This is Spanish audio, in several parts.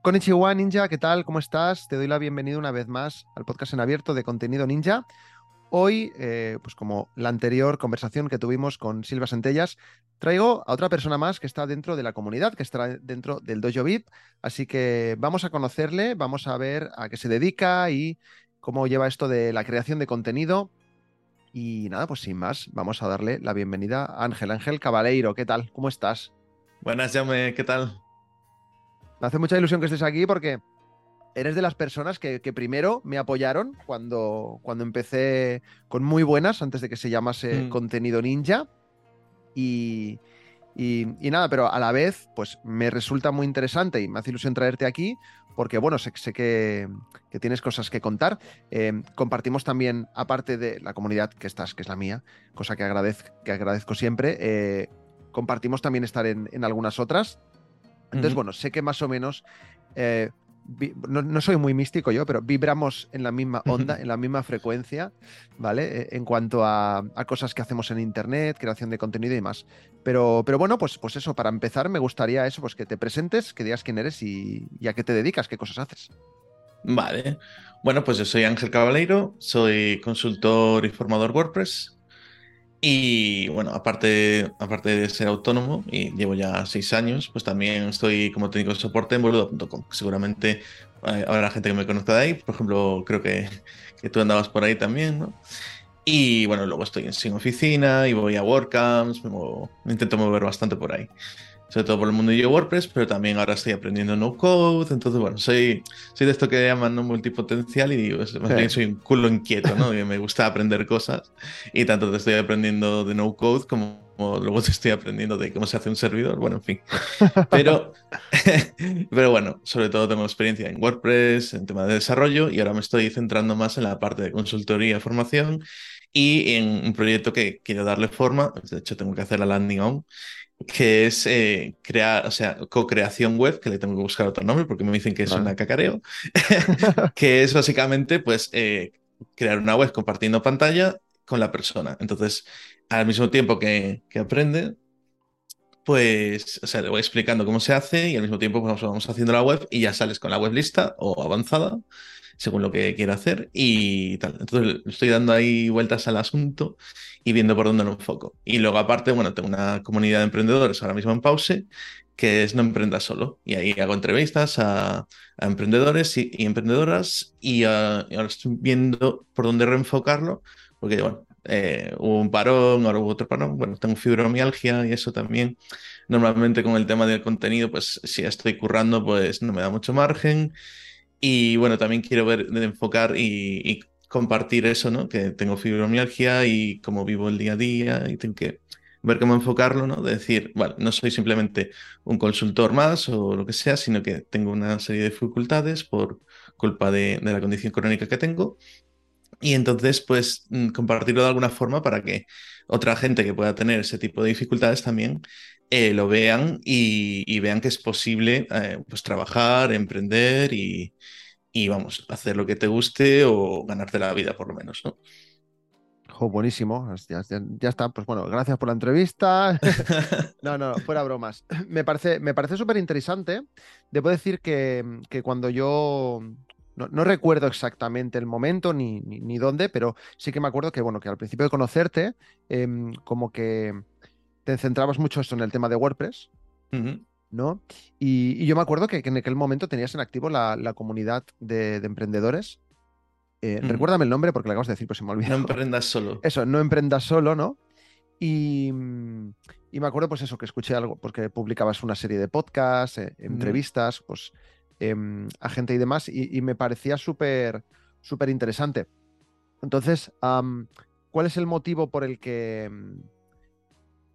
Konnichiwa Ninja, ¿qué tal? ¿Cómo estás? Te doy la bienvenida una vez más al podcast en abierto de contenido ninja. Hoy, eh, pues como la anterior conversación que tuvimos con Silva Centellas, traigo a otra persona más que está dentro de la comunidad, que está dentro del Dojo VIP. Así que vamos a conocerle, vamos a ver a qué se dedica y cómo lleva esto de la creación de contenido. Y nada, pues sin más, vamos a darle la bienvenida a Ángel. Ángel Cabaleiro, ¿qué tal? ¿Cómo estás? Buenas, Jaume, ¿qué tal? Me hace mucha ilusión que estés aquí porque eres de las personas que, que primero me apoyaron cuando, cuando empecé con muy buenas, antes de que se llamase Mm. contenido ninja. Y, y- y nada, pero a la vez, pues me resulta muy interesante y me hace ilusión traerte aquí porque, bueno, sé, sé que, que tienes cosas que contar. Eh, compartimos también, aparte de la comunidad que estás, que es la mía, cosa que, agradez- que agradezco siempre, eh, compartimos también estar en, en algunas otras. Entonces, bueno, sé que más o menos, eh, no, no soy muy místico yo, pero vibramos en la misma onda, en la misma frecuencia, ¿vale? Eh, En cuanto a, a cosas que hacemos en Internet, creación de contenido y demás. Pero, pero bueno, pues, pues eso, para empezar me gustaría eso, pues que te presentes, que digas quién eres y, y a qué te dedicas, qué cosas haces. Vale. Bueno, pues yo soy Ángel Cabaleiro, soy consultor y formador WordPress. Y bueno, aparte, aparte de ser autónomo, y llevo ya seis años, pues también estoy como técnico de soporte en boludo.com. Seguramente eh, habrá gente que me conozca de ahí. Por ejemplo, creo que, que tú andabas por ahí también, ¿no? Y bueno, luego estoy sin oficina y voy a WordCamps, me, muevo- me intento mover bastante por ahí. Sobre todo por el mundo de WordPress, pero también ahora estoy aprendiendo no code. Entonces, bueno, soy, soy de esto que llaman no multipotencial y pues, más Sí. bien soy un culo inquieto, ¿no? Que me gusta aprender cosas y tanto te estoy aprendiendo de no code como, luego te estoy aprendiendo de cómo se hace un servidor. Bueno, en fin. Pero, pero bueno, sobre todo tengo experiencia en WordPress, en tema de desarrollo y ahora me estoy centrando más en la parte de consultoría, formación y en un proyecto que quiero darle forma. De hecho, tengo que hacer la landing on que es eh, crear, o sea, co-creación web, que le tengo que buscar otro nombre porque me dicen que es Vale. una cacareo, que es básicamente pues eh, crear una web compartiendo pantalla con la persona. Entonces, al mismo tiempo que, que aprende, pues, o sea, le voy explicando cómo se hace y al mismo tiempo pues, vamos haciendo la web y ya sales con la web lista o avanzada, según lo que quiera hacer y tal. Entonces, estoy dando ahí vueltas al asunto y viendo por dónde lo enfoco. Y luego, aparte, bueno, tengo una comunidad de emprendedores ahora mismo en pause, que es No Emprenda Solo. Y ahí hago entrevistas a, a emprendedores y, y emprendedoras y, ah, y ahora estoy viendo por dónde reenfocarlo, porque, bueno, eh, hubo un parón, ahora hubo otro parón, bueno, tengo fibromialgia y eso también. Normalmente con el tema del contenido, pues si estoy currando, pues no me da mucho margen. Y bueno, también quiero ver de enfocar y, y compartir eso, ¿no? Que tengo fibromialgia y cómo vivo el día a día y tengo que ver cómo enfocarlo, ¿no? De decir, vale, no soy simplemente un consultor más o lo que sea, sino que tengo una serie de dificultades por culpa de, de la condición crónica que tengo. Y entonces, pues, mm, compartirlo de alguna forma para que otra gente que pueda tener ese tipo de dificultades también eh, lo vean y, y vean que es posible, eh, pues, trabajar, emprender y, y, vamos, hacer lo que te guste o ganarte la vida, por lo menos, ¿no? Jo, buenísimo, ya, ya- ya está. Pues bueno, gracias por la entrevista. No, no, fuera bromas. Me parece, me parece súper interesante. Debo decir que, que cuando yo no, no recuerdo exactamente el momento ni, ni, ni dónde, pero sí que me acuerdo que, bueno, que al principio de conocerte, em, como que te centrabas mucho esto en el tema de WordPress, Ujú. ¿No? Y, y yo me acuerdo que, que en aquel momento tenías en activo la, la comunidad de, de emprendedores. Eh. Recuérdame el nombre porque lo acabas de decir, pues se me olvidó. No emprendas solo. Eso, no emprendas solo, ¿no? Y, mm, y me acuerdo, pues eso, que escuché algo, porque publicabas una serie de podcasts, eh, entrevistas, pues em, a gente y demás, y, y me parecía súper, súper interesante. Entonces, ¿cuál es el motivo por el que, mm,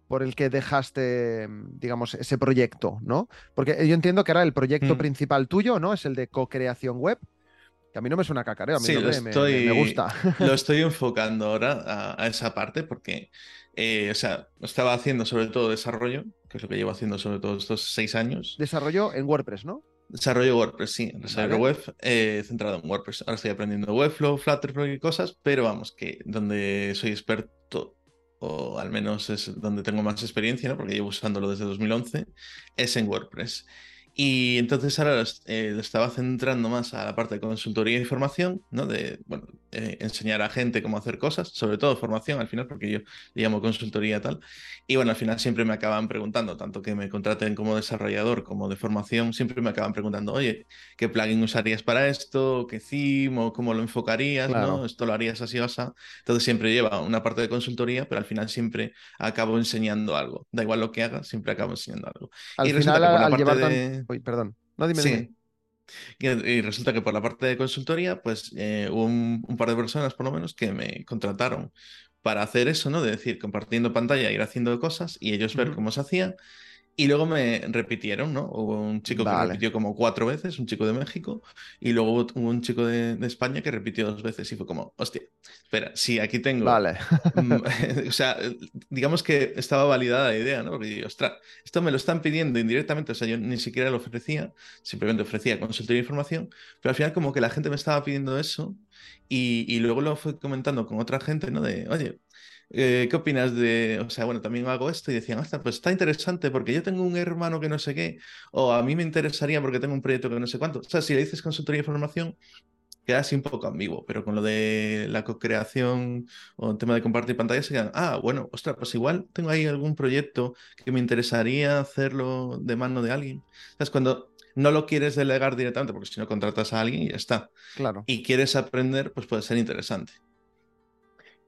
por el que dejaste, digamos, ese proyecto, ¿no? Porque yo entiendo que ahora el proyecto Mm. principal tuyo, ¿no? Es el de co-creación web. Que a mí no me suena cacareo, a mí Sí, no lo me, me- estoy, me gusta. lo estoy enfocando ahora a, a esa parte porque, eh, o sea, estaba haciendo sobre todo desarrollo, que es lo que llevo haciendo sobre todo estos seis años. Desarrollo en WordPress, ¿no? Desarrollo WordPress, sí, desarrollo Vale. web eh, centrado en WordPress. Ahora estoy aprendiendo Webflow, Flutterflow y cosas, pero vamos, que donde soy experto, o al menos es donde tengo más experiencia, ¿no? porque llevo usándolo desde 2011, es en WordPress. Y entonces ahora eh, estaba centrando más a la parte de consultoría y formación, ¿no? De, bueno, eh, enseñar a gente cómo hacer cosas, sobre todo formación al final, porque yo le llamo consultoría tal. Y bueno, al final siempre me acaban preguntando, tanto que me contraten como desarrollador como de formación, siempre me acaban preguntando, oye, ¿qué plugin usarías para esto? ¿Qué theme? ¿O cómo lo enfocarías? Claro. ¿no? ¿Esto lo harías así o así? Entonces siempre lleva una parte de consultoría, pero al final siempre acabo enseñando algo. Da igual lo que haga, siempre acabo enseñando algo. Al Y final, al parte llevar tan... de- Uy, perdón. No, dime, dime. Y, y resulta que por la parte de consultoría, pues eh, hubo un, un par de personas, por lo menos, que me contrataron para hacer eso, ¿no? De decir, compartiendo pantalla, ir haciendo cosas y ellos ver Ujú. cómo se hacía. Y luego me repitieron, ¿no? Hubo un chico que Vale. repitió como cuatro veces, un chico de México, y luego hubo un chico de, de España que repitió dos veces y fue como, hostia, espera, si aquí tengo Vale. O sea, digamos que estaba validada la idea, ¿no? Porque ostras, esto me lo están pidiendo indirectamente, o sea, yo ni siquiera lo ofrecía, simplemente ofrecía consultoría e información, pero al final como que la gente me estaba pidiendo eso y, y luego lo fui comentando con otra gente, ¿no? De, oye, eh, ¿qué opinas de, o sea, bueno, también hago esto y decían, hasta, pues está interesante porque yo tengo un hermano que no sé qué, o a mí me interesaría porque tengo un proyecto que no sé cuánto. O sea, si le dices consultoría e información, queda así un poco ambiguo, pero con lo de la co-creación o el tema de compartir pantalla se quedan, ah, bueno, ostras, pues igual tengo ahí algún proyecto que me interesaría hacerlo de mano de alguien. ¿Sabes? Cuando no lo quieres delegar directamente, porque si no contratas a alguien y ya está, Claro. y quieres aprender, pues puede ser interesante.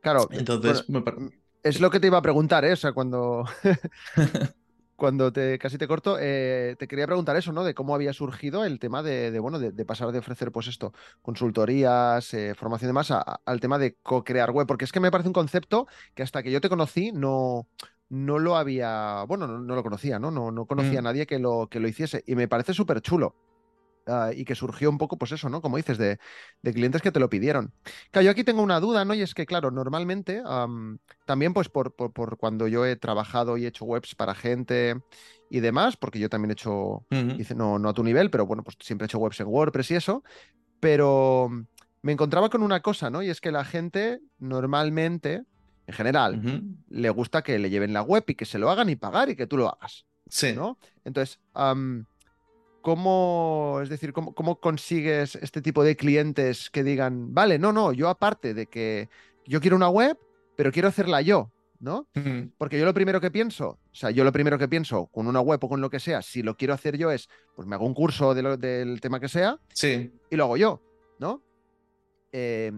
Claro. Entonces, bueno, me par- es lo que te iba a preguntar, ¿eh? O sea, cuando, cuando te casi te corto, eh, te quería preguntar eso, ¿no? De cómo había surgido el tema de, de, bueno, de, de pasar de ofrecer, pues esto, consultorías, eh, formación y demás, a- a- al tema de co-crear web. Porque es que me parece un concepto que hasta que yo te conocí no, no lo había, bueno, no, no lo conocía, ¿no? No, no conocía a Mm. nadie que lo, que lo hiciese. Y me parece súper chulo. Ah, y que surgió un poco, pues eso, ¿no? Como dices, de, de clientes que te lo pidieron. Claro, yo aquí tengo una duda, ¿no? Y es que, claro, normalmente, am, también pues por, por- por cuando yo he trabajado y he hecho webs para gente y demás, porque yo también he hecho, hice- no, no a tu nivel, pero bueno, pues siempre he hecho webs en WordPress y eso, pero me encontraba con una cosa, ¿no? Y es que la gente normalmente, en general, le gusta que le lleven la web y que se lo hagan y pagar y que tú lo hagas. Sí. ¿no? Entonces, ¿cómo, es decir, cómo, cómo consigues este tipo de clientes que digan, vale, no, no, yo aparte de que yo quiero una web, pero quiero hacerla yo, ¿no? Porque yo lo primero que pienso, o sea, yo lo primero que pienso con una web o con lo que sea, si lo quiero hacer yo es, pues me hago un curso de lo- del tema que sea Sí. y lo hago yo, ¿no? Eh,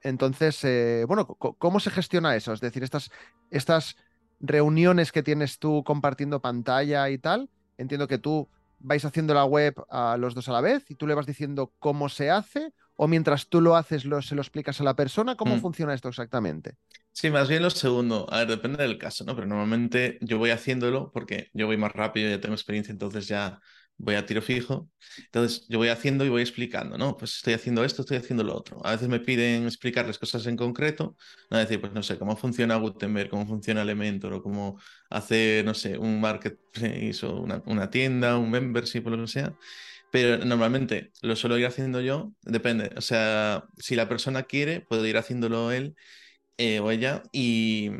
entonces, eh, bueno, ¿cómo se gestiona eso? Es decir, estas, estas reuniones que tienes tú compartiendo pantalla y tal, entiendo que tú vais haciendo la web a los dos a la vez y tú le vas diciendo cómo se hace, o mientras tú lo haces lo, se lo explicas a la persona, ¿cómo Mm. funciona esto exactamente? Sí, más bien lo segundo. A ver, depende del caso, ¿no? Pero normalmente yo voy haciéndolo porque yo voy más rápido, ya tengo experiencia, entonces ya voy a tiro fijo. Entonces yo voy haciendo y voy explicando, ¿no? Pues estoy haciendo esto, estoy haciendo lo otro. A veces me piden explicarles cosas en concreto, ¿no? decir, pues no sé, cómo funciona Gutenberg, cómo funciona Elementor o cómo hacer, no sé, un marketplace o una, una tienda, un membership o lo que sea. Pero normalmente lo suelo ir haciendo yo, depende. O sea, si la persona quiere, puedo ir haciéndolo él eh, o ella y,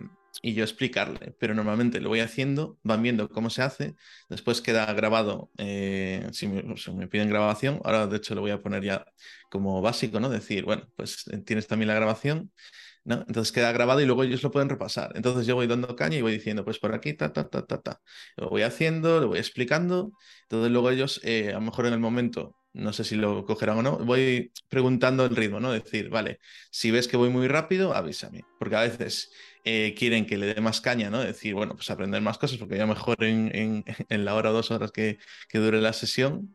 y yo explicarle. Pero normalmente lo voy haciendo, van viendo cómo se hace, después queda grabado, eh, si, me, piden grabación, ahora de hecho lo voy a poner ya como básico, ¿no? Decir, bueno, pues eh, tienes también la grabación. ¿no? Entonces queda grabado y luego ellos lo pueden repasar. Entonces yo voy dando caña y voy diciendo, pues por aquí, ta, ta, ta, ta, ta. Lo voy haciendo, lo voy explicando. Entonces luego ellos, eh, a lo mejor en el momento, no sé si lo cogerán o no, voy preguntando el ritmo, ¿no? Decir, vale, si ves que voy muy rápido, avísame. Porque a veces eh, quieren que le dé más caña, ¿no? Decir, bueno, pues aprender más cosas, porque ya mejor en, en, en la hora o dos horas que, que, dure la sesión,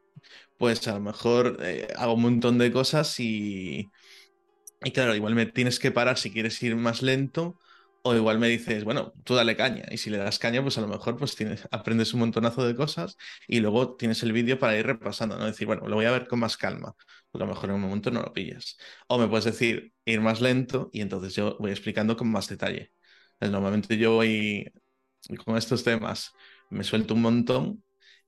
pues a lo mejor eh, hago un montón de cosas y, y claro, igual me tienes que parar si quieres ir más lento O igual me dices, bueno, tú dale caña. Y si le das caña, pues a lo mejor pues tienes, aprendes un montonazo de cosas y luego tienes el vídeo para ir repasando, ¿no? Decir, bueno, lo voy a ver con más calma. Porque a lo mejor en un momento no lo pillas. O me puedes decir, ir más lento y entonces yo voy explicando con más detalle. Normalmente yo voy con estos temas, me suelto un montón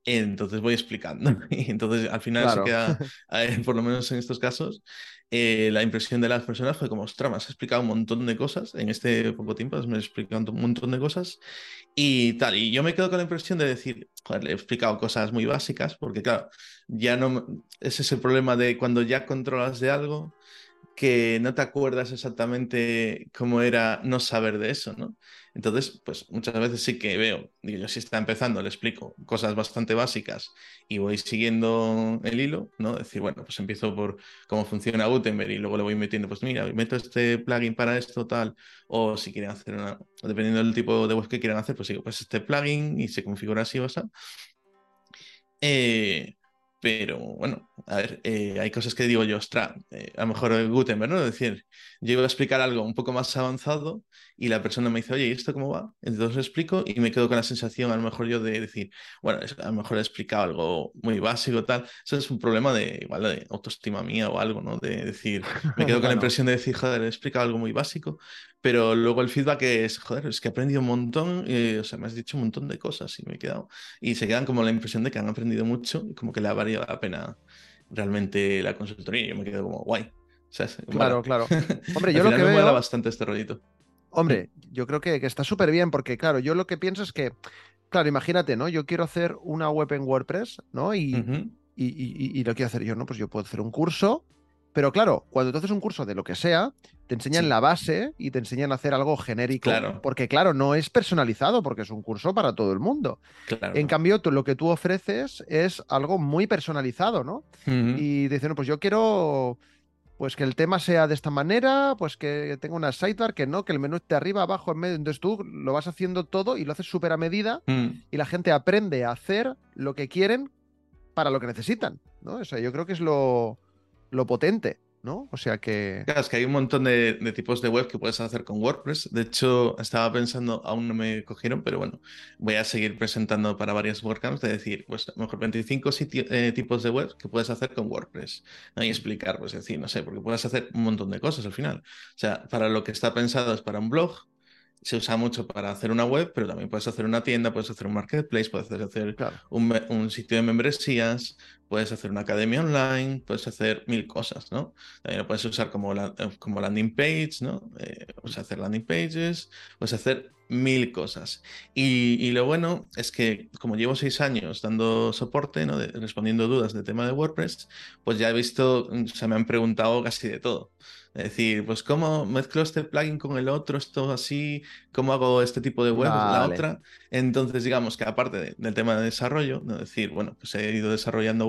entonces voy explicando. Y entonces al final se queda, eh, por lo menos en estos casos, eh, la impresión de las personas fue como, ostras, me explicado un montón de cosas en este poco tiempo, me has explicado un montón de cosas y tal. Y yo me quedo con la impresión de decir, joder, le he explicado cosas muy básicas, porque claro, ya no, ese es el problema de cuando ya controlas de algo, que no te acuerdas exactamente cómo era no saber de eso, ¿no? Entonces, pues muchas veces sí que veo, digo, yo si está empezando, le explico cosas bastante básicas y voy siguiendo el hilo, ¿no? Decir, bueno, pues empiezo por cómo funciona Gutenberg y luego le voy metiendo, pues mira, meto este plugin para esto, tal, o si quieren hacer una, dependiendo del tipo de web que quieran hacer, pues digo, pues este plugin y se configura así o así. Eh, pero bueno, a ver, eh, hay cosas que digo yo, ostras, eh, a lo mejor Gutenberg, ¿no? Es decir, yo iba a explicar algo un poco más avanzado y la persona me dice, oye, ¿y esto cómo va? Entonces lo explico y me quedo con la sensación, a lo mejor yo, de decir, bueno, a lo mejor he explicado algo muy básico, tal. Eso es un problema de, igual, de autoestima mía o algo, ¿no? De decir, me quedo con la impresión de decir, joder, he explicado algo muy básico, pero luego el feedback es, joder, es que he aprendido un montón, y, o sea, me has dicho un montón de cosas y me he quedado. Y se quedan como la impresión de que han aprendido mucho y como que le ha valido la pena realmente la consultoría. Y yo me quedo como, guay. claro, claro. Hombre, yo lo que me veo... bastante este rollito. Hombre, yo creo que, está súper bien porque, claro, yo lo que pienso es que, claro, imagínate, ¿no? Yo quiero hacer una web en WordPress, ¿no? Y, y, y, lo quiero hacer yo, ¿no? Pues yo puedo hacer un curso, pero claro, cuando tú haces un curso de lo que sea, te enseñan la base y te enseñan a hacer algo genérico. Claro. Porque, claro, no es personalizado, porque es un curso para todo el mundo. Claro. En cambio, tú, lo que tú ofreces es algo muy personalizado, ¿no? Y dicen, pues yo quiero pues que el tema sea de esta manera, pues que tenga una sidebar, que no, que el menú esté arriba, abajo, en medio. Entonces tú lo vas haciendo todo y lo haces súper a medida mm. y la gente aprende a hacer lo que quieren para lo que necesitan, ¿no? O sea, yo creo que es lo, lo potente. ¿no? O sea que... Claro, es que hay un montón de, tipos de web que puedes hacer con WordPress. De hecho, estaba pensando, aún no me cogieron, pero bueno, voy a seguir presentando para varias WordCamps de decir, pues a lo mejor 25 eh, tipos de web que puedes hacer con WordPress. ¿no? Y explicar, pues decir, no sé, porque puedes hacer un montón de cosas al final. O sea, para lo que está pensado es para un blog, se usa mucho para hacer una web, pero también puedes hacer una tienda, puedes hacer un marketplace, puedes hacer un, sitio de membresías, puedes hacer una academia online, puedes hacer mil cosas, ¿no? También lo puedes usar como, eh, como landing page, ¿no? Eh, puedes hacer landing pages, puedes hacer mil cosas. Y, lo bueno es que como llevo seis años dando soporte, ¿no? respondiendo dudas de tema de WordPress, pues ya he visto, se me han preguntado casi de todo. Es decir, pues cómo mezclo este plugin con el otro, esto así, cómo hago este tipo de web, la otra. Entonces, digamos que aparte del tema de desarrollo, ¿no? decir, bueno, pues he ido desarrollando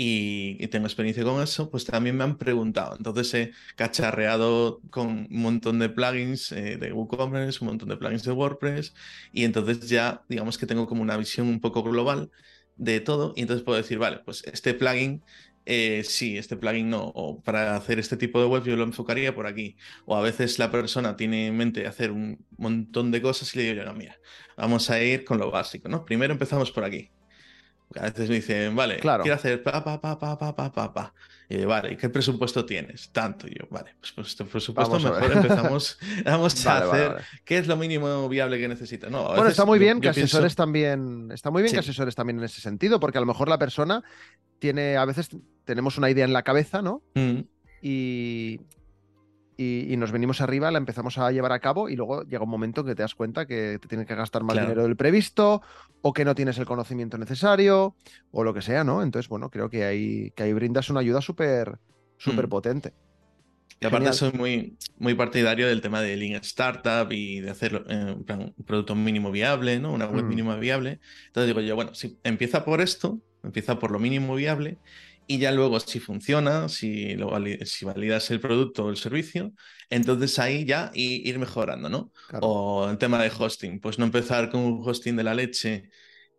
y, tengo experiencia con eso, pues también me han preguntado. Entonces he cacharreado con un montón de plugins eh, de WooCommerce, un montón de plugins de WordPress, y entonces ya, digamos que tengo como una visión un poco global de todo, y entonces puedo decir, vale, pues este plugin eh, sí, este plugin no, o para hacer este tipo de web yo lo enfocaría por aquí. O a veces la persona tiene en mente hacer un montón de cosas y le digo, mira, vamos a ir con lo básico, ¿no? Primero empezamos por aquí. A veces me dicen, vale, quiero hacer pa, pa, pa, pa, pa, pa, pa, pa. Y vale, ¿y qué presupuesto tienes? Tanto. Y yo, vale, pues, pues este presupuesto mejor empezamos vamos a hacer qué es lo mínimo viable que necesita. No, bueno, está muy bien que asesores también, está muy bien que asesores también en ese sentido, porque a lo mejor la persona tiene, a veces tenemos una idea en la cabeza, ¿no? Mm. Y, y, nos venimos arriba, la empezamos a llevar a cabo y luego llega un momento que te das cuenta que te tienes que gastar más dinero del previsto o que no tienes el conocimiento necesario o lo que sea, ¿no? Entonces, bueno, creo que ahí, que ahí brindas una ayuda súper súper mm. potente. Y aparte soy muy, muy partidario del tema de Lean Startup y de hacer eh, un producto mínimo viable, ¿no? Una web mm. mínima viable. Entonces digo yo, bueno, si empieza por esto, empieza por lo mínimo viable y ya luego si funciona, si, lo si validas el producto o el servicio, entonces ahí ya ir mejorando, ¿no? O el tema de hosting, pues no empezar con un hosting de la leche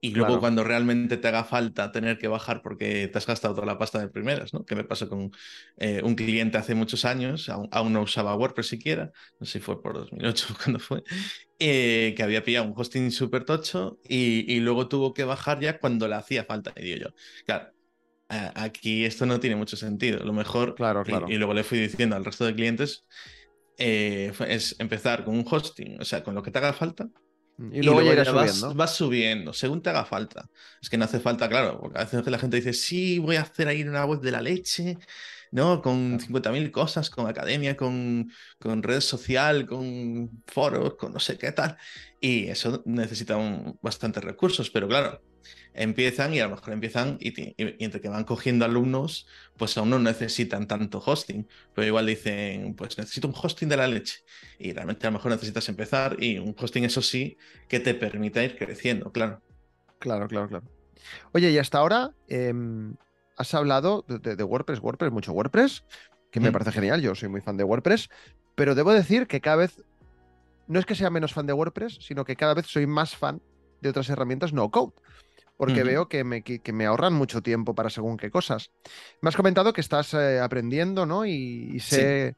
Y luego cuando realmente te haga falta tener que bajar porque te has gastado toda la pasta de primeras, ¿no? Que me pasó con eh, un cliente hace muchos años, aún, no usaba WordPress siquiera, no sé si fue por 2008 o cuando fue, eh, que había pillado un hosting súper tocho y, y, luego tuvo que bajar ya cuando le hacía falta. Y digo yo, claro, aquí esto no tiene mucho sentido. Lo mejor, claro, claro. Y, luego le fui diciendo al resto de clientes, eh, es empezar con un hosting, o sea, con lo que te haga falta, y luego, ya subiendo. Vas, subiendo, según te haga falta. Es que no hace falta, claro, porque a veces la gente dice, sí, voy a hacer ahí una web de la leche, ¿no? Con 50.000 cosas, con academia, con, con red social, con foros, con no sé qué tal. Y eso necesita bastantes recursos, pero claro, empiezan y a lo mejor empiezan y, entre que van cogiendo alumnos, pues aún no necesitan tanto hosting, pero igual dicen, pues necesito un hosting de la leche y realmente a lo mejor necesitas empezar y un hosting eso sí que te permita ir creciendo, claro. Claro, claro, claro. Oye, y hasta ahora em, has hablado de, WordPress, WordPress, mucho WordPress, que me mm. parece genial, yo soy muy fan de WordPress, pero debo decir que cada vez, no es que sea menos fan de WordPress, sino que cada vez soy más fan de otras herramientas no code porque veo que me, que, me, ahorran mucho tiempo para según qué cosas. Me has comentado que estás eh, aprendiendo, ¿no? Y, sé,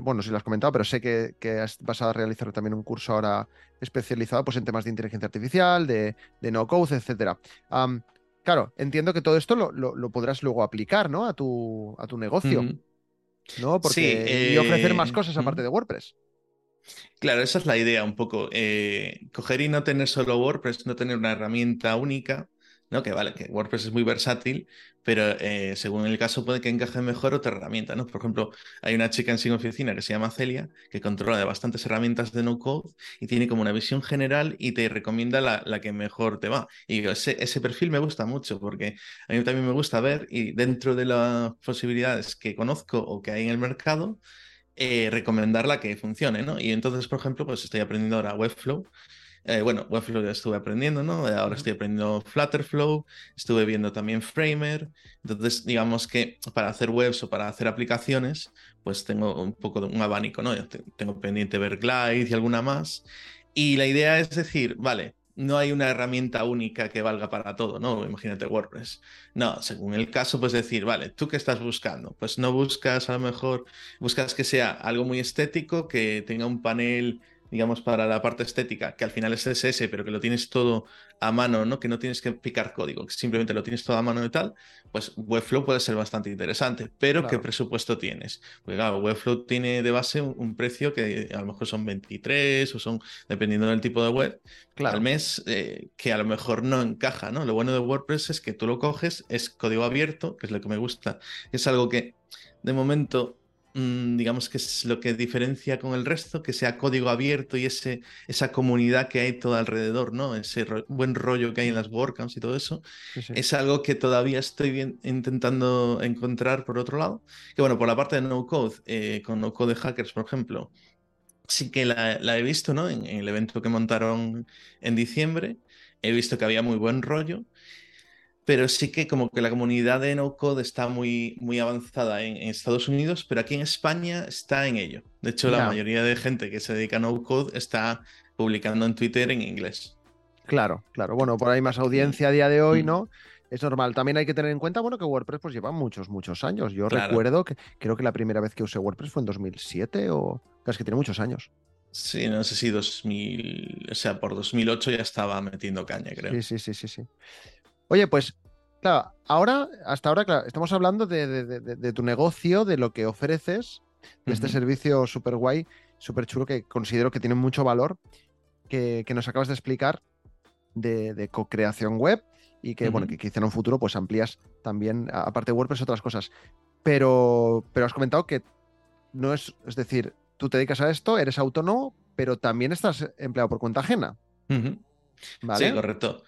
bueno, si lo has comentado, pero sé que, vas a realizar también un curso ahora especializado pues, en temas de inteligencia artificial, de, no-code, etc. claro, entiendo que todo esto lo, podrás luego aplicar, ¿no? A tu, a tu negocio. ¿No? Porque, y ofrecer más eh, cosas aparte de WordPress. Claro, esa es la idea un poco. Eh, coger y no tener solo WordPress, no tener una herramienta única, ¿no? Que vale, que WordPress es muy versátil, pero eh, según el caso puede que encaje mejor otra herramienta, ¿no? Por ejemplo, hay una chica en Sin Oficina que se llama Celia, que controla de bastantes herramientas de no-code y tiene como una visión general y te recomienda la, que mejor te va. Y ese, ese, perfil me gusta mucho porque a mí también me gusta ver y dentro de las posibilidades que conozco o que hay en el mercado, eh, recomendarla que funcione, ¿no? Y entonces, por ejemplo, pues estoy aprendiendo ahora Webflow. Eh, bueno, Webflow ya estuve aprendiendo, ¿no? Ahora estoy aprendiendo Flutterflow, estuve viendo también Framer. Entonces, digamos que para hacer webs o para hacer aplicaciones, pues tengo un poco de un abanico, ¿no? Tengo pendiente ver Glide y alguna más. Y la idea es decir, vale, no hay una herramienta única que valga para todo, ¿no? Imagínate WordPress. No, según el caso, pues decir, vale, ¿tú qué estás buscando? Pues no buscas a lo mejor, buscas que sea algo muy estético, que tenga un panel digamos, para la parte estética, que al final es CSS, pero que lo tienes todo a mano, ¿no? Que no tienes que picar código, que simplemente lo tienes todo a mano y tal, pues Webflow puede ser bastante interesante, pero ¿qué presupuesto tienes? Pues claro, Webflow tiene de base un, precio que a lo mejor son 23 o son, dependiendo del tipo de web, al mes, eh, que a lo mejor no encaja, ¿no? Lo bueno de WordPress es que tú lo coges, es código abierto, que es lo que me gusta, es algo que de momento digamos que es lo que diferencia con el resto, que sea código abierto y ese, esa comunidad que hay todo alrededor, ¿no? Ese buen rollo que hay en las WordCamps y todo eso, es algo que todavía estoy intentando encontrar por otro lado. Que bueno, por la parte de no code, eh, con no code hackers, por ejemplo, sí que la, he visto, ¿no? en, el evento que montaron en diciembre, he visto que había muy buen rollo pero sí que como que la comunidad de no code está muy, muy avanzada en, Estados Unidos, pero aquí en España está en ello. De hecho, la mayoría de gente que se dedica a no code está publicando en Twitter en inglés. Claro, claro. Bueno, por ahí más audiencia a día de hoy, mm. ¿no? Es normal. También hay que tener en cuenta, bueno, que WordPress pues lleva muchos, muchos años. Yo recuerdo que creo que la primera vez que usé WordPress fue en 2007 o... Es que tiene muchos años. Sí, no sé si 2000, o sea, por 2008 ya estaba metiendo caña, creo. Sí, sí, sí, sí, sí. Oye, pues claro, ahora, hasta ahora, claro, estamos hablando de, tu negocio, de lo que ofreces, de este servicio súper guay, súper chulo, que considero que tiene mucho valor, que, nos acabas de explicar de, co-creación web y que, bueno, que quizá en un futuro pues amplías también, aparte de WordPress, otras cosas. Pero, pero has comentado que no es, es decir, tú te dedicas a esto, eres autónomo, pero también estás empleado por cuenta ajena. ¿Vale? Sí, correcto.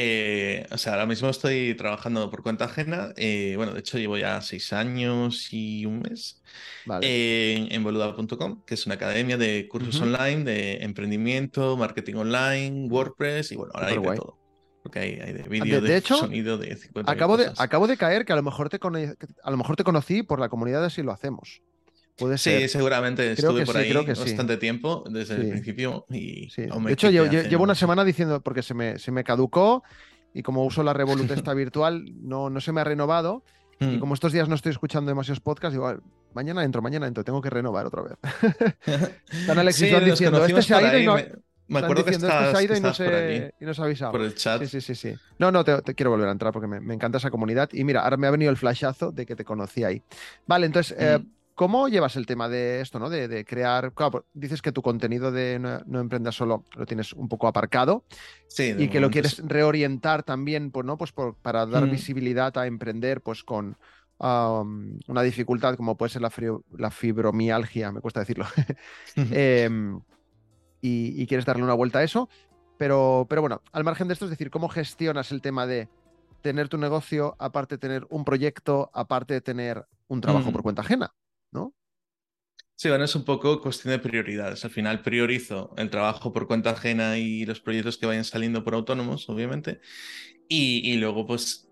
Eh, o sea, ahora mismo estoy trabajando por cuenta ajena. Eh, bueno, de hecho llevo ya seis años y un mes en, boluda.com, que es una academia de cursos online de emprendimiento, marketing online, WordPress y bueno, ahora hay de todo. Porque hay, de vídeo, de, sonido, de 50 acabo de, acabo de caer que a lo mejor te a lo mejor te conocí por la comunidad de Si lo hacemos. Sí, seguramente estuve por ahí bastante tiempo desde el principio y De hecho, llevo, una semana diciendo, porque se me, se me caducó y como uso la Revolut esta virtual, no, no se me ha renovado. Y Mm. como estos días no estoy escuchando demasiados podcasts, digo, "Ah, mañana entro, mañana entro, tengo que renovar otra vez. Están Alex y Sí, Joan nos diciendo, este se ha ido y no, Me, me acuerdo que estás, este que y no, se, y no se ha avisado. por el chat. Sí, sí, sí, sí. No, no, te, te quiero volver a entrar porque me, me encanta esa comunidad. Y mira, ahora me ha venido el flashazo de que te conocí ahí. Vale, entonces, eh, Mm. ¿Cómo llevas el tema de esto, no? De, de crear. Claro, pues, dices que tu contenido de no, no emprendas solo lo tienes un poco aparcado Sí, y que lo quieres reorientar también, pues, ¿no? Pues por- para dar Mm. visibilidad a emprender, pues con. um, una dificultad como puede ser la, fibromialgia, me cuesta decirlo, Em, y, y quieres darle una vuelta a eso. Pero, pero bueno, al margen de esto, es decir, ¿cómo gestionas el tema de tener tu negocio, aparte de tener un proyecto, aparte de tener un trabajo Mm. por cuenta ajena? ¿No? Sí, bueno, es un poco cuestión de prioridades. Al final priorizo el trabajo por cuenta ajena y los proyectos que vayan saliendo por autónomos, obviamente. Y, luego, pues,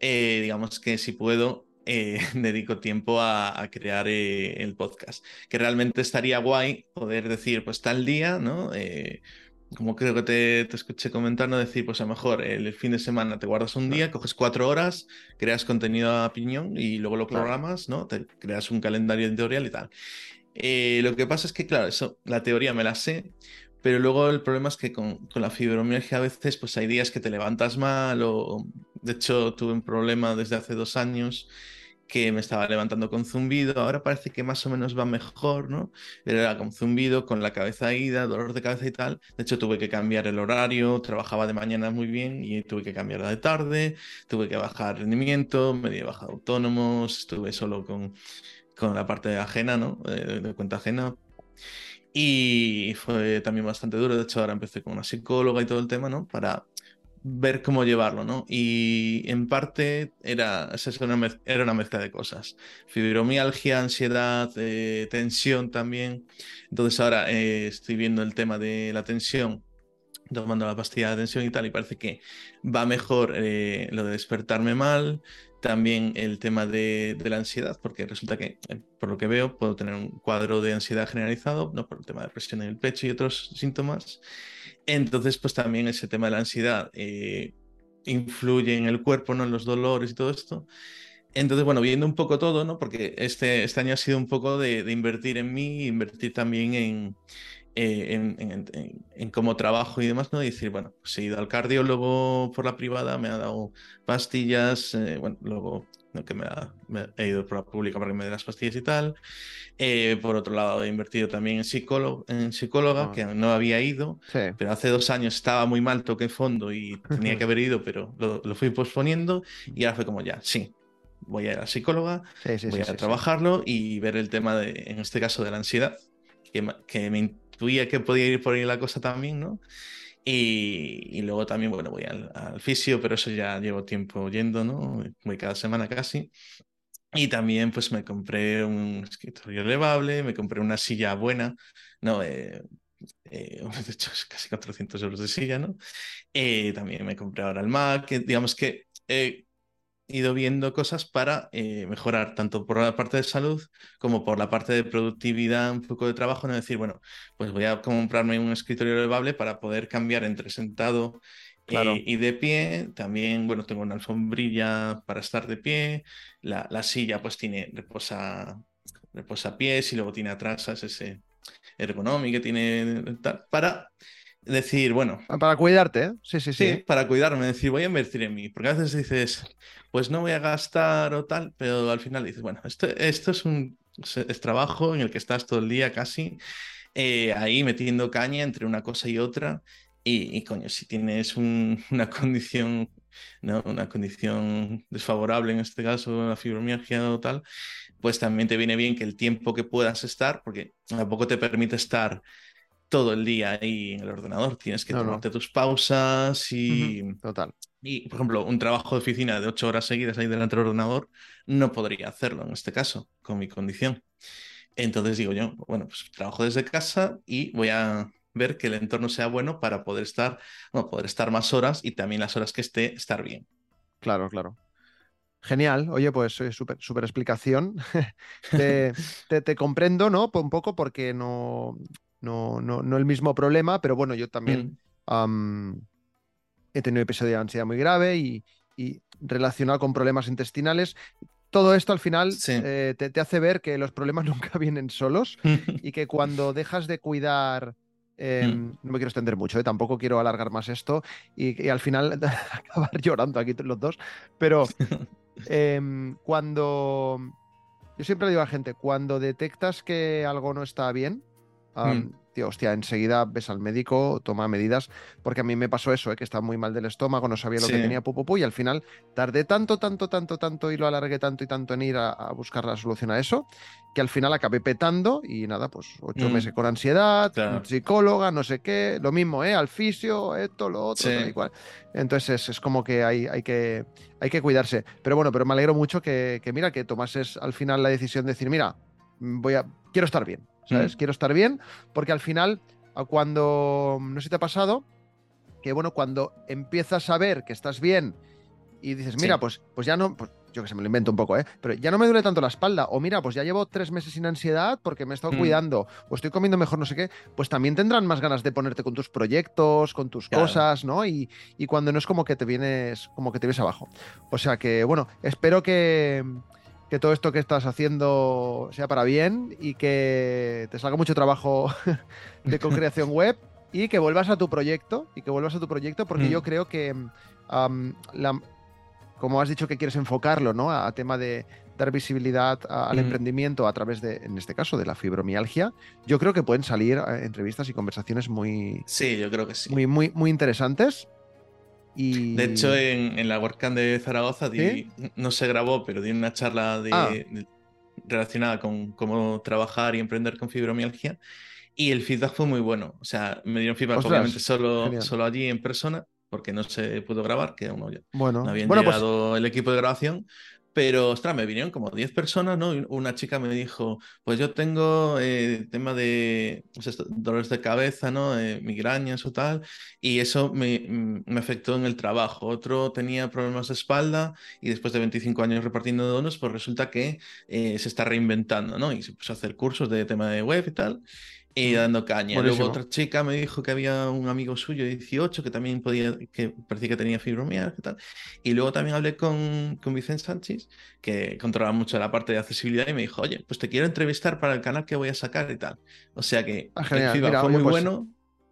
eh, digamos que si puedo, eh, dedico tiempo a, a crear eh, el podcast. Que realmente estaría guay poder decir, pues tal día, ¿no? Como creo que te, te escuché comentar, ¿no? Decir, pues a lo mejor el fin de semana te guardas un día, coges cuatro horas, creas contenido a piñón y luego lo Claro. programas, ¿no? Te creas un calendario editorial y tal. Eh, lo que pasa es que, claro, eso, la teoría me la sé, pero luego el problema es que con, con la fibromialgia a veces pues hay días que te levantas mal o de hecho tuve un problema desde hace dos años que me estaba levantando con zumbido, ahora parece que más o menos va mejor, ¿no? Era con zumbido, con la cabeza ida, dolor de cabeza y tal. De hecho tuve que cambiar el horario, trabajaba de mañana muy bien y tuve que cambiarla de tarde, tuve que bajar rendimiento, me di baja autónomos, estuve solo con, con la parte ajena, ¿no? De cuenta ajena. Y fue también bastante duro. De hecho, ahora empecé con una psicóloga y todo el tema, ¿no? Para ver cómo llevarlo, ¿no? Y en parte era, era una mezcla de cosas. Fibromialgia, ansiedad, eh, tensión también. Entonces ahora eh, estoy viendo el tema de la tensión, tomando la pastilla de tensión y tal, y parece que va mejor eh, lo de despertarme mal, también el tema de, la ansiedad, porque resulta que, eh, por lo que veo, puedo tener un cuadro de ansiedad generalizado, ¿no? por el tema de presión en el pecho y otros síntomas. Entonces, pues también ese tema de la ansiedad eh, influye en el cuerpo, ¿no? En los dolores y todo esto. Entonces, bueno, viendo un poco todo, ¿no? Porque este, este año ha sido un poco de, de invertir en mí, invertir también en, eh, en, en- en- en cómo trabajo y demás, ¿no? Y decir, bueno, pues he ido al cardiólogo por la privada, me ha dado pastillas, eh, bueno, luego ¿no? que me, ha- me he ido por la pública para que me dé las pastillas y tal. Eh, por otro lado, he invertido también en psicólogo, en psicóloga, Ah. que no había ido, Sí. pero hace dos años estaba muy mal, toqué fondo y tenía que haber ido, pero lo, lo fui posponiendo y ahora fue como ya, sí, voy a ir a la psicóloga, Sí, sí, voy sí, a trabajarlo y ver el tema de, en este caso, de la ansiedad, que, que me intuía que podía ir por ahí la cosa también, ¿no? Y, y luego también, bueno, voy al, al fisio, pero eso ya llevo tiempo yendo, ¿no? Voy cada semana casi. Y también pues me compré un escritorio elevable, me compré una silla buena, ¿no? Eh, eh, de hecho, es casi 400 euros de silla, ¿no? Eh, también me compré ahora el Mac, digamos que he ido viendo cosas para eh, mejorar tanto por la parte de salud como por la parte de productividad, un poco de trabajo, no decir, bueno, pues voy a comprarme un escritorio elevable para poder cambiar entre sentado eh, Claro. y de pie. También, bueno, tengo una alfombrilla para estar de pie. La, la silla pues tiene reposa, reposa pies y luego tiene atrás ¿sabes? ese ergonómico que tiene tal, para decir, bueno, Ah, Para cuidarte, ¿eh? Sí, sí, Sí, sí. para cuidarme, decir, voy a invertir en mí, porque a veces dices, pues no voy a gastar o tal, pero al final dices, bueno, esto, esto es un es, es trabajo en el que estás todo el día casi eh, ahí metiendo caña entre una cosa y otra, y, y, coño, si tienes un- una condición, ¿no? Una condición desfavorable, en este caso la fibromialgia o tal, pues también te viene bien que el tiempo que puedas estar, porque tampoco te permite estar todo el día ahí en el ordenador, tienes que No, no. tomarte tus pausas y, Total. y, por ejemplo, un trabajo de oficina de ocho horas seguidas ahí delante del ordenador, no podría hacerlo en este caso, con mi condición. Entonces digo yo, bueno, pues trabajo desde casa y voy a ver que el entorno sea bueno para poder estar, bueno, poder estar más horas y también las horas que esté, estar bien. Claro, claro. Genial. Oye, pues eh, súper súper explicación. te, te- te comprendo, ¿no? Un poco porque no, no, no, no el mismo problema, pero bueno, yo también Mm, he tenido episodio de ansiedad muy grave y, y relacionado con problemas intestinales. Todo esto al final Sí. eh, te, te hace ver que los problemas nunca vienen solos y que cuando dejas de cuidar, eh, Mm. no me quiero extender mucho, eh, tampoco quiero alargar más esto y, y al final acabar llorando aquí los dos, pero em, cuando, yo siempre le digo a la gente, cuando detectas que algo no está bien, Mm. tío, hostia, enseguida ves al médico, toma medidas, porque a mí me pasó eso, eh, que estaba muy mal del estómago, no sabía lo que tenía, pu, pu, pu, y al final tardé tanto, tanto, tanto, tanto y lo alargué tanto y tanto en ir a, a buscar la solución a eso, que al final acabé petando y nada, pues ocho Mm. meses con ansiedad, Claro. psicóloga, no sé qué, lo mismo, ¿eh? Al fisio, esto, lo otro, Sí. tal y cual. Entonces es, es como que hay, hay que hay que cuidarse. Pero bueno, pero me alegro mucho que, que, mira, que tomases al final la decisión de decir, mira, voy a, quiero estar bien, ¿sabes? Mm. Quiero estar bien, porque al final, cuando, no sé si te ha pasado, que bueno, cuando empiezas a ver que estás bien y dices, mira, Sí. pues, pues ya no, pues, yo que sé, me lo invento un poco, ¿eh? Pero ya no me duele tanto la espalda. O mira, pues ya llevo tres meses sin ansiedad porque me he estado Mm. cuidando. O estoy comiendo mejor, no sé qué. Pues también tendrán más ganas de ponerte con tus proyectos, con tus Claro. cosas, ¿no? Y, y cuando no es como que te vienes, como que te ves abajo. O sea que, bueno, espero que, que todo esto que estás haciendo sea para bien y que te salga mucho trabajo de co-creación web y que vuelvas a tu proyecto y que vuelvas a tu proyecto porque Mm. yo creo que la- como has dicho que quieres enfocarlo ¿no? a, a tema de dar visibilidad a- al Mm. emprendimiento a través de, en este caso, de la fibromialgia, yo creo que pueden salir eh, entrevistas y conversaciones muy, Sí, yo creo que sí. muy, muy, muy interesantes. Y... De hecho, en, en la WordCamp de Zaragoza di- no se grabó, pero di una charla de- Ah. de- relacionada con cómo trabajar y emprender con fibromialgia. Y el feedback fue muy bueno. O sea, me dieron feedback, Ostras, obviamente, solo, genial. solo allí en persona, porque no se pudo grabar, que aún no, bueno, no habían bueno, pues llegado el equipo de grabación. Pero, ostras, me vinieron como 10 personas, ¿no? Una chica me dijo, pues yo tengo eh, tema de dolores de cabeza, ¿no? Eh, migrañas o tal, y eso me, mm, me afectó en el trabajo. Otro tenía problemas de espalda y después de 25 años repartiendo donos, pues resulta que eh, se está reinventando, ¿no? Y se puso a hacer cursos de tema de web y tal. Y Mm, dando caña. buenísimo. Luego otra chica me dijo que había un amigo suyo de 18 que también podía, que parecía que tenía fibromialgia y tal. Y luego también hablé con, con Vicente Sánchez, que controla mucho la parte de accesibilidad, y me dijo, oye, pues te quiero entrevistar para el canal que voy a sacar y tal. O sea que Ah, el Mira, fue oye, muy pues, bueno.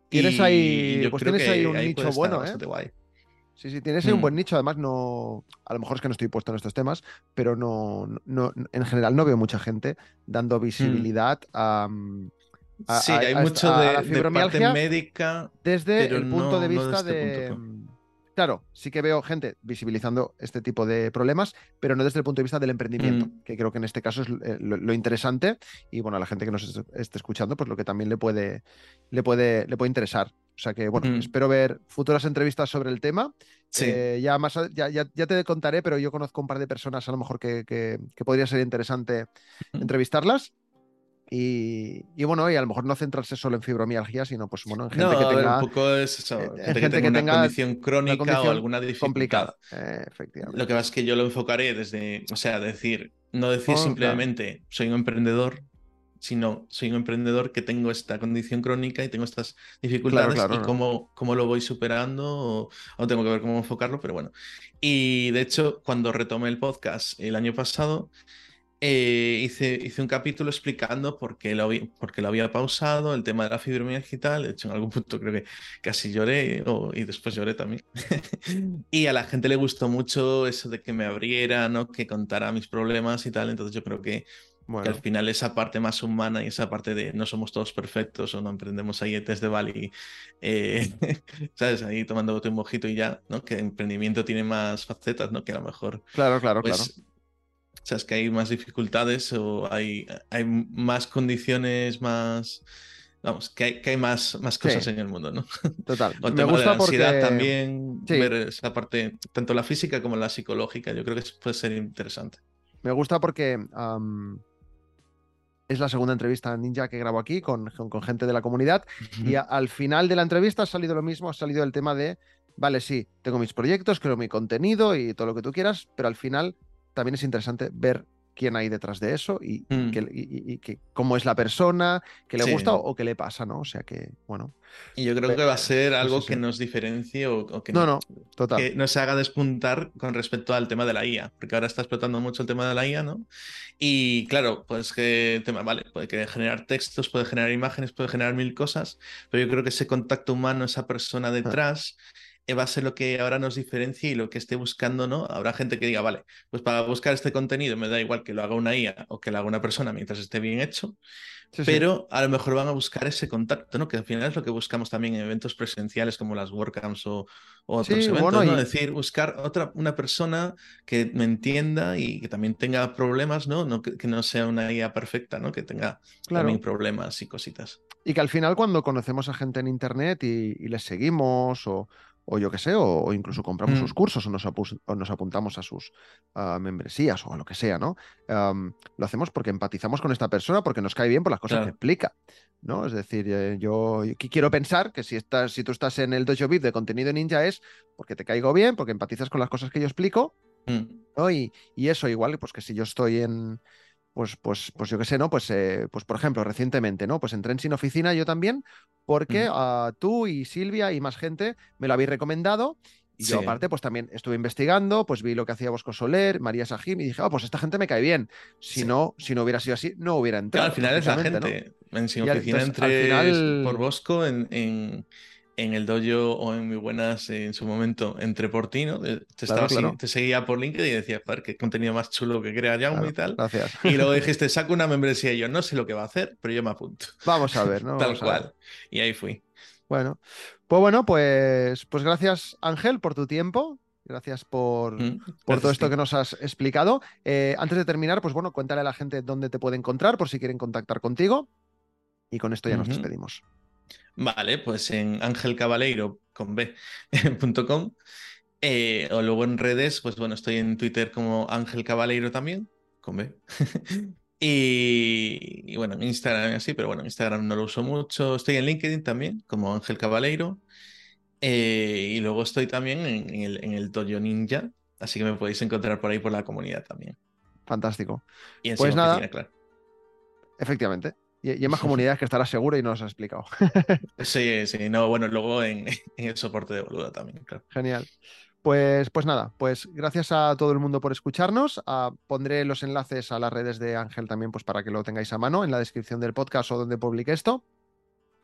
tienes ahí- yo pues creo tienes que ahí un ahí nicho bueno, ¿eh? guay. Sí, sí, tienes ahí un Mm. buen nicho. Además, no. A lo mejor es que no estoy puesto en estos temas, pero no, no, en general no veo mucha gente dando visibilidad mm, a- Sí, a- hay a mucho de, de parte médica. desde pero el punto no- de no vista de. punto, Claro, sí que veo gente visibilizando este tipo de problemas, pero no desde el punto de vista del emprendimiento, Mm. que creo que en este caso es eh, lo, lo interesante. Y bueno, a la gente que nos est- esté escuchando, pues lo que también le puede, le puede, le puede interesar. O sea que, bueno, Mm. espero ver futuras entrevistas sobre el tema. Sí. Eh, ya, más, ya, ya, ya te contaré, pero yo conozco un par de personas a lo mejor que, que- que podría ser interesante Mm. entrevistarlas. Y, y bueno, y a lo mejor no centrarse solo en fibromialgia, sino pues bueno, en gente no, que ver, tenga un poco es eso, eh, gente, gente que tenga que una tenga condición crónica condición o alguna dificultad. complicada. Eh, efectivamente. Lo que pasa es que yo lo enfocaré desde, o sea, decir, no decir Oh, claro. simplemente soy un emprendedor, sino soy un emprendedor que tengo esta condición crónica y tengo estas dificultades claro, y no. cómo, cómo lo voy superando o, o tengo que ver cómo enfocarlo, pero bueno. Y de hecho, cuando retomé el podcast el año pasado, eh, hice, hice un capítulo explicando por qué, lo había, por qué lo había pausado, el tema de la fibromialgia y tal. De hecho, en algún punto creo que casi lloré y después lloré también. y a la gente le gustó mucho eso de que me abriera, ¿no? que contara mis problemas y tal. Entonces yo creo que, que Bueno, al final esa parte más humana y esa parte de no somos todos perfectos o no emprendemos ahí desde Bali, eh, ¿sabes? Ahí tomando un mojito y ya, ¿no? Que el emprendimiento tiene más facetas, ¿no? Que a lo mejor claro, claro, pues, claro. O sea, es que hay más dificultades o hay, hay más condiciones, más. Vamos, que hay, que hay más, más cosas Sí. en el mundo, ¿no? Total. O el Me de gusta la ansiedad porque también, Sí. ver esa parte, tanto la física como la psicológica, yo creo que puede ser interesante. me gusta porque es la segunda entrevista ninja que grabo aquí con, con- con gente de la comunidad. Y a- al final de la entrevista ha salido lo mismo, ha salido el tema de, vale, sí, tengo mis proyectos, creo mi contenido y todo lo que tú quieras, pero al final también es interesante ver quién hay detrás de eso y, Mm. que- y- y que cómo es la persona, que le Sí. gusta o, o qué le pasa, ¿no? O sea que, bueno. Y yo creo que va a ser algo sí, que nos diferencie o, o que, No, no, total. que nos haga despuntar con respecto al tema de la IA, porque ahora está explotando mucho el tema de la IA, ¿no? Y claro, pues que tema, vale, puede generar textos, puede generar imágenes, puede generar mil cosas, pero yo creo que ese contacto humano, esa persona detrás, eh, va a ser lo que ahora nos diferencia y lo que esté buscando, ¿no? Habrá gente que diga, vale, pues para buscar este contenido me da igual que lo haga una IA o que lo haga una persona mientras esté bien hecho, Sí, sí. pero a lo mejor van a buscar ese contacto, ¿no? Que al final es lo que buscamos también en eventos presenciales como las WordCamps o, o otros Sí, eventos, bueno, ¿no? y- Es decir, buscar otra, una persona que me entienda y que también tenga problemas, ¿no? no que, que no sea una IA perfecta, ¿no? Que tenga Claro. también problemas y cositas. Y que al final cuando conocemos a gente en internet y, y les seguimos o, o yo qué sé, o, o incluso compramos Mm. sus cursos o nos, apus- o nos apuntamos a sus membresías o a lo que sea, ¿no? Lo hacemos porque empatizamos con esta persona, porque nos cae bien por las cosas Claro. que explica, ¿no? Es decir, eh, yo qui- quiero pensar que si, estás, si tú estás en el Dojo Beat de contenido ninja es porque te caigo bien, porque empatizas con las cosas que yo explico Mm. ¿no? Y, y eso igual, pues que si yo estoy en, pues, pues, pues yo qué sé, ¿no? Pues, eh, pues por ejemplo, recientemente, ¿no? Pues entré en Sin Oficina yo también, porque Ujú. ah, tú y Silvia y más gente me lo habéis recomendado. Y yo aparte, pues también estuve investigando, pues vi lo que hacía Bosco Soler, María Sajim, y dije, oh, pues esta gente me cae bien. Si Sí. no, si no hubiera sido así, no hubiera Claro, entrado. al final es la lógicamente, ¿no? gente. En Sin Oficina entonces, al entré final- por Bosco, en, en, en el dojo o en mi buenas en su momento entré por ti, ¿no? Te, te Claro, estaba segui- claro. te seguía por LinkedIn y decía, joder, qué contenido más chulo que crea Jaume Claro, y tal. gracias. Y luego dijiste, saco una membresía y yo no sé lo que va a hacer, pero yo me apunto. Vamos a ver, ¿no? Tal cual. Y ahí fui. Bueno, pues bueno, pues, pues gracias Ángel por tu tiempo. Gracias por, Mm, por todo esto que nos has explicado. Eh, antes de terminar, pues bueno, cuéntale a la gente dónde te puede encontrar por si quieren contactar contigo. Y con esto ya nos despedimos. Vale, pues en angelcabaleiro con. Eh, o luego en redes, pues bueno, estoy en Twitter como Ángel Cabaleiro también, con B. y, y bueno, en Instagram así, pero bueno, en Instagram no lo uso mucho. Estoy en LinkedIn también, como Ángel Cabaleiro. Eh, y luego estoy también en, en el, en el Dojo Ninja, así que me podéis encontrar por ahí por la comunidad también. Fantástico. Y en Pues nada. Claro. Efectivamente. Y, y hay más comunidades que estarás seguro y no nos has explicado. Sí, sí, no, bueno, luego en, en el soporte de boluda también, claro. Genial. Pues, pues nada, pues gracias a todo el mundo por escucharnos. Ah, pondré los enlaces a las redes de Ángel también, pues para que lo tengáis a mano en la descripción del podcast o donde publique esto.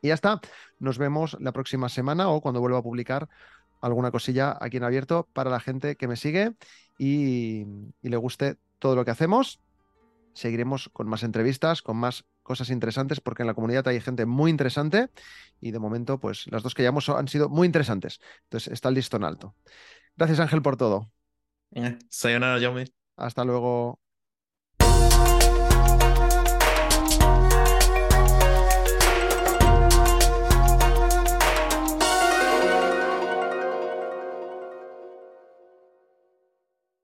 Y ya está. Nos vemos la próxima semana o cuando vuelva a publicar alguna cosilla aquí en abierto para la gente que me sigue y, y le guste todo lo que hacemos. Seguiremos con más entrevistas, con más cosas interesantes, porque en la comunidad hay gente muy interesante y de momento, pues las dos que llevamos han sido muy interesantes. Entonces está el listón alto. Gracias Ángel por todo. Sayonara, Jaume. Hasta luego.